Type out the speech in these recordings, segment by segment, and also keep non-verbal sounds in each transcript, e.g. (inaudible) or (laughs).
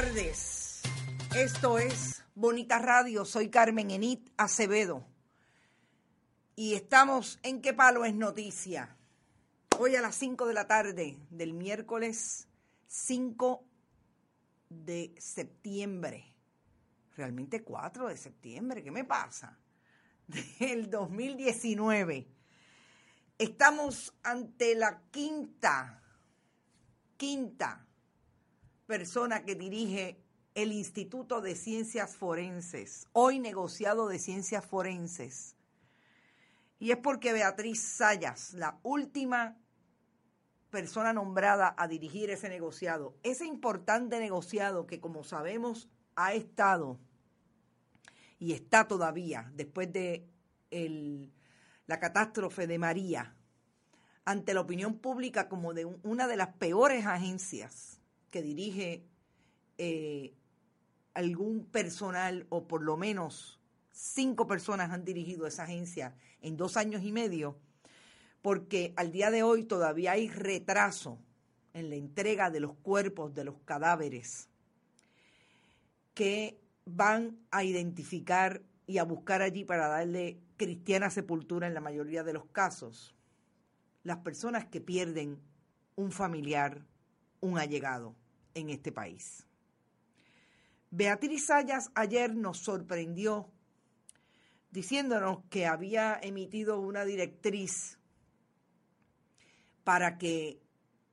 tardes. Esto es Bonita Radio. Soy Carmen Enit Acevedo. Y estamos en ¿Qué palo es noticia? Hoy a las 5 de la tarde del miércoles 5 de septiembre. Realmente 4 de septiembre. ¿Qué me pasa? (laughs) Del 2019. Estamos ante la quinta, quinta persona que dirige el Instituto de Ciencias Forenses, hoy negociado de Ciencias Forenses. Y es porque Beatriz Sayas, la última persona nombrada a dirigir ese negociado, ese importante negociado que como sabemos ha estado y está todavía después de el la catástrofe de María ante la opinión pública como de una de las peores agencias que dirige eh, algún personal o por lo menos cinco personas han dirigido esa agencia en dos años y medio, porque al día de hoy todavía hay retraso en la entrega de los cuerpos de los cadáveres que van a identificar y a buscar allí para darle cristiana sepultura en la mayoría de los casos, las personas que pierden un familiar, un allegado en este país. Beatriz Sayas ayer nos sorprendió diciéndonos que había emitido una directriz para que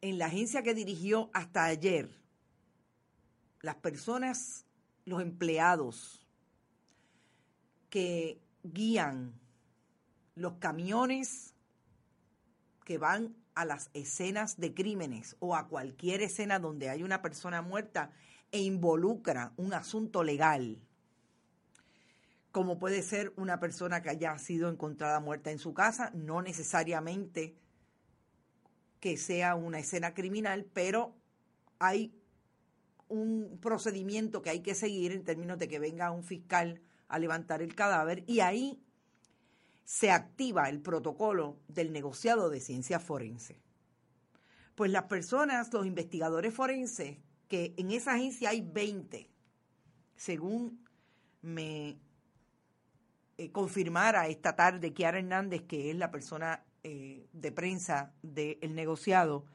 en la agencia que dirigió hasta ayer, las personas, los empleados, que guían los camiones que van a las escenas de crímenes o a cualquier escena donde hay una persona muerta e involucra un asunto legal, como puede ser una persona que haya sido encontrada muerta en su casa, no necesariamente que sea una escena criminal, pero hay un procedimiento que hay que seguir en términos de que venga un fiscal a levantar el cadáver y ahí se activa el protocolo del negociado de ciencia forense. Pues las personas, los investigadores forenses, que en esa agencia hay 20, según me eh, confirmara esta tarde Kiara Hernández, que es la persona eh, de prensa del negociado,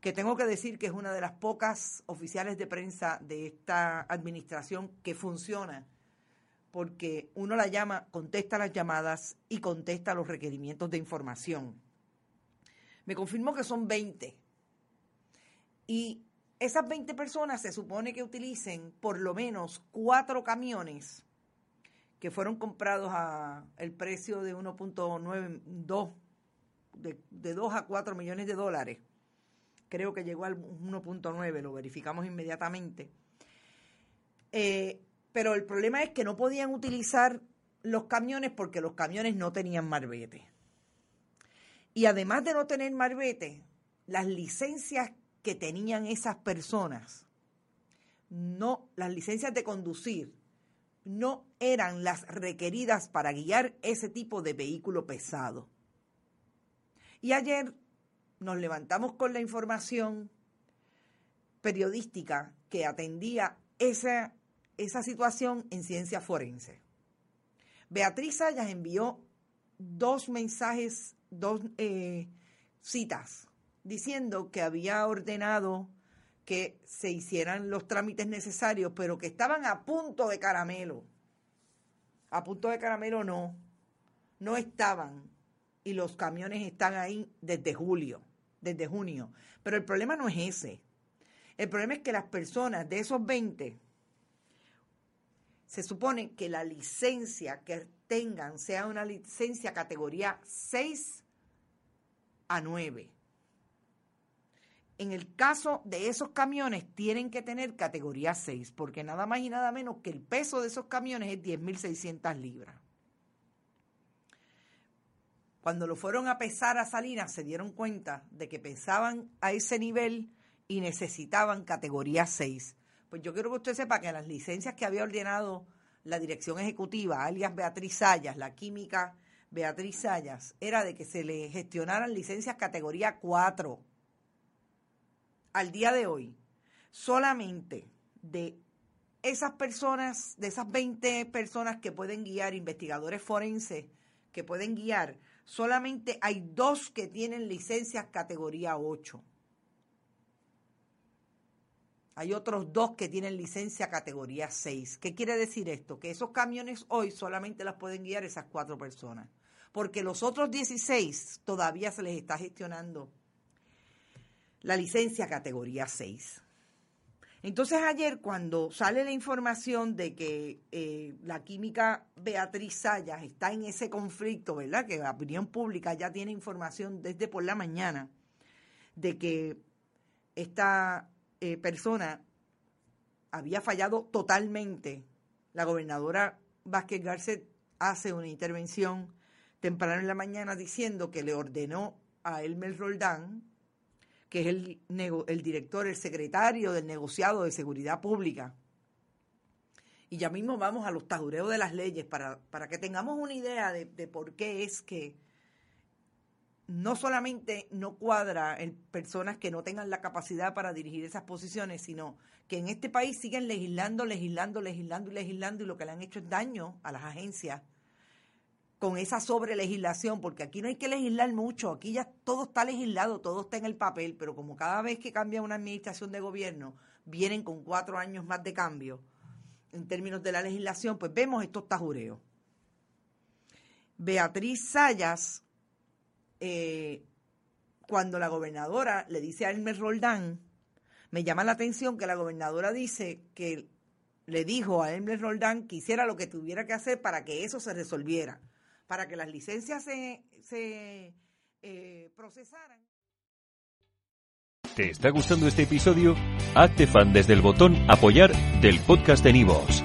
que tengo que decir que es una de las pocas oficiales de prensa de esta administración que funciona porque uno la llama, contesta las llamadas y contesta los requerimientos de información. Me confirmó que son 20. Y esas 20 personas se supone que utilicen por lo menos cuatro camiones que fueron comprados a el precio de 1.92, de, de 2 a 4 millones de dólares. Creo que llegó al 1.9, lo verificamos inmediatamente. Eh, pero el problema es que no podían utilizar los camiones porque los camiones no tenían marbete. Y además de no tener marbete, las licencias que tenían esas personas, no, las licencias de conducir, no eran las requeridas para guiar ese tipo de vehículo pesado. Y ayer nos levantamos con la información periodística que atendía esa esa situación en ciencia forense. Beatriz Sayas envió dos mensajes, dos eh, citas, diciendo que había ordenado que se hicieran los trámites necesarios, pero que estaban a punto de caramelo. A punto de caramelo no, no estaban. Y los camiones están ahí desde julio, desde junio. Pero el problema no es ese. El problema es que las personas de esos 20 se supone que la licencia que tengan sea una licencia categoría 6 a 9. En el caso de esos camiones tienen que tener categoría 6, porque nada más y nada menos que el peso de esos camiones es 10.600 libras. Cuando lo fueron a pesar a Salinas se dieron cuenta de que pesaban a ese nivel y necesitaban categoría 6. Pues yo quiero que usted sepa que las licencias que había ordenado la dirección ejecutiva, alias Beatriz Sayas, la química Beatriz Sayas, era de que se le gestionaran licencias categoría 4. Al día de hoy, solamente de esas personas, de esas 20 personas que pueden guiar, investigadores forenses que pueden guiar, solamente hay dos que tienen licencias categoría 8. Hay otros dos que tienen licencia categoría 6. ¿Qué quiere decir esto? Que esos camiones hoy solamente las pueden guiar esas cuatro personas. Porque los otros 16 todavía se les está gestionando la licencia categoría 6. Entonces ayer cuando sale la información de que eh, la química Beatriz Sayas está en ese conflicto, ¿verdad? Que la opinión pública ya tiene información desde por la mañana de que esta eh, persona había fallado totalmente. La gobernadora Vázquez Garcet hace una intervención temprano en la mañana diciendo que le ordenó a Elmer Roldán, que es el, el director, el secretario del negociado de seguridad pública. Y ya mismo vamos a los tajureos de las leyes para, para que tengamos una idea de, de por qué es que no solamente no cuadra en personas que no tengan la capacidad para dirigir esas posiciones, sino que en este país siguen legislando, legislando, legislando y legislando y lo que le han hecho es daño a las agencias con esa sobrelegislación, porque aquí no hay que legislar mucho, aquí ya todo está legislado, todo está en el papel, pero como cada vez que cambia una administración de gobierno, vienen con cuatro años más de cambio en términos de la legislación, pues vemos estos tajureos. Beatriz Sayas, eh, cuando la gobernadora le dice a Elmer Roldán, me llama la atención que la gobernadora dice que le dijo a Elmer Roldán que hiciera lo que tuviera que hacer para que eso se resolviera para que las licencias se, eh, procesaran. ¿Te está gustando este episodio? Hazte fan desde el botón apoyar del podcast de Nivos.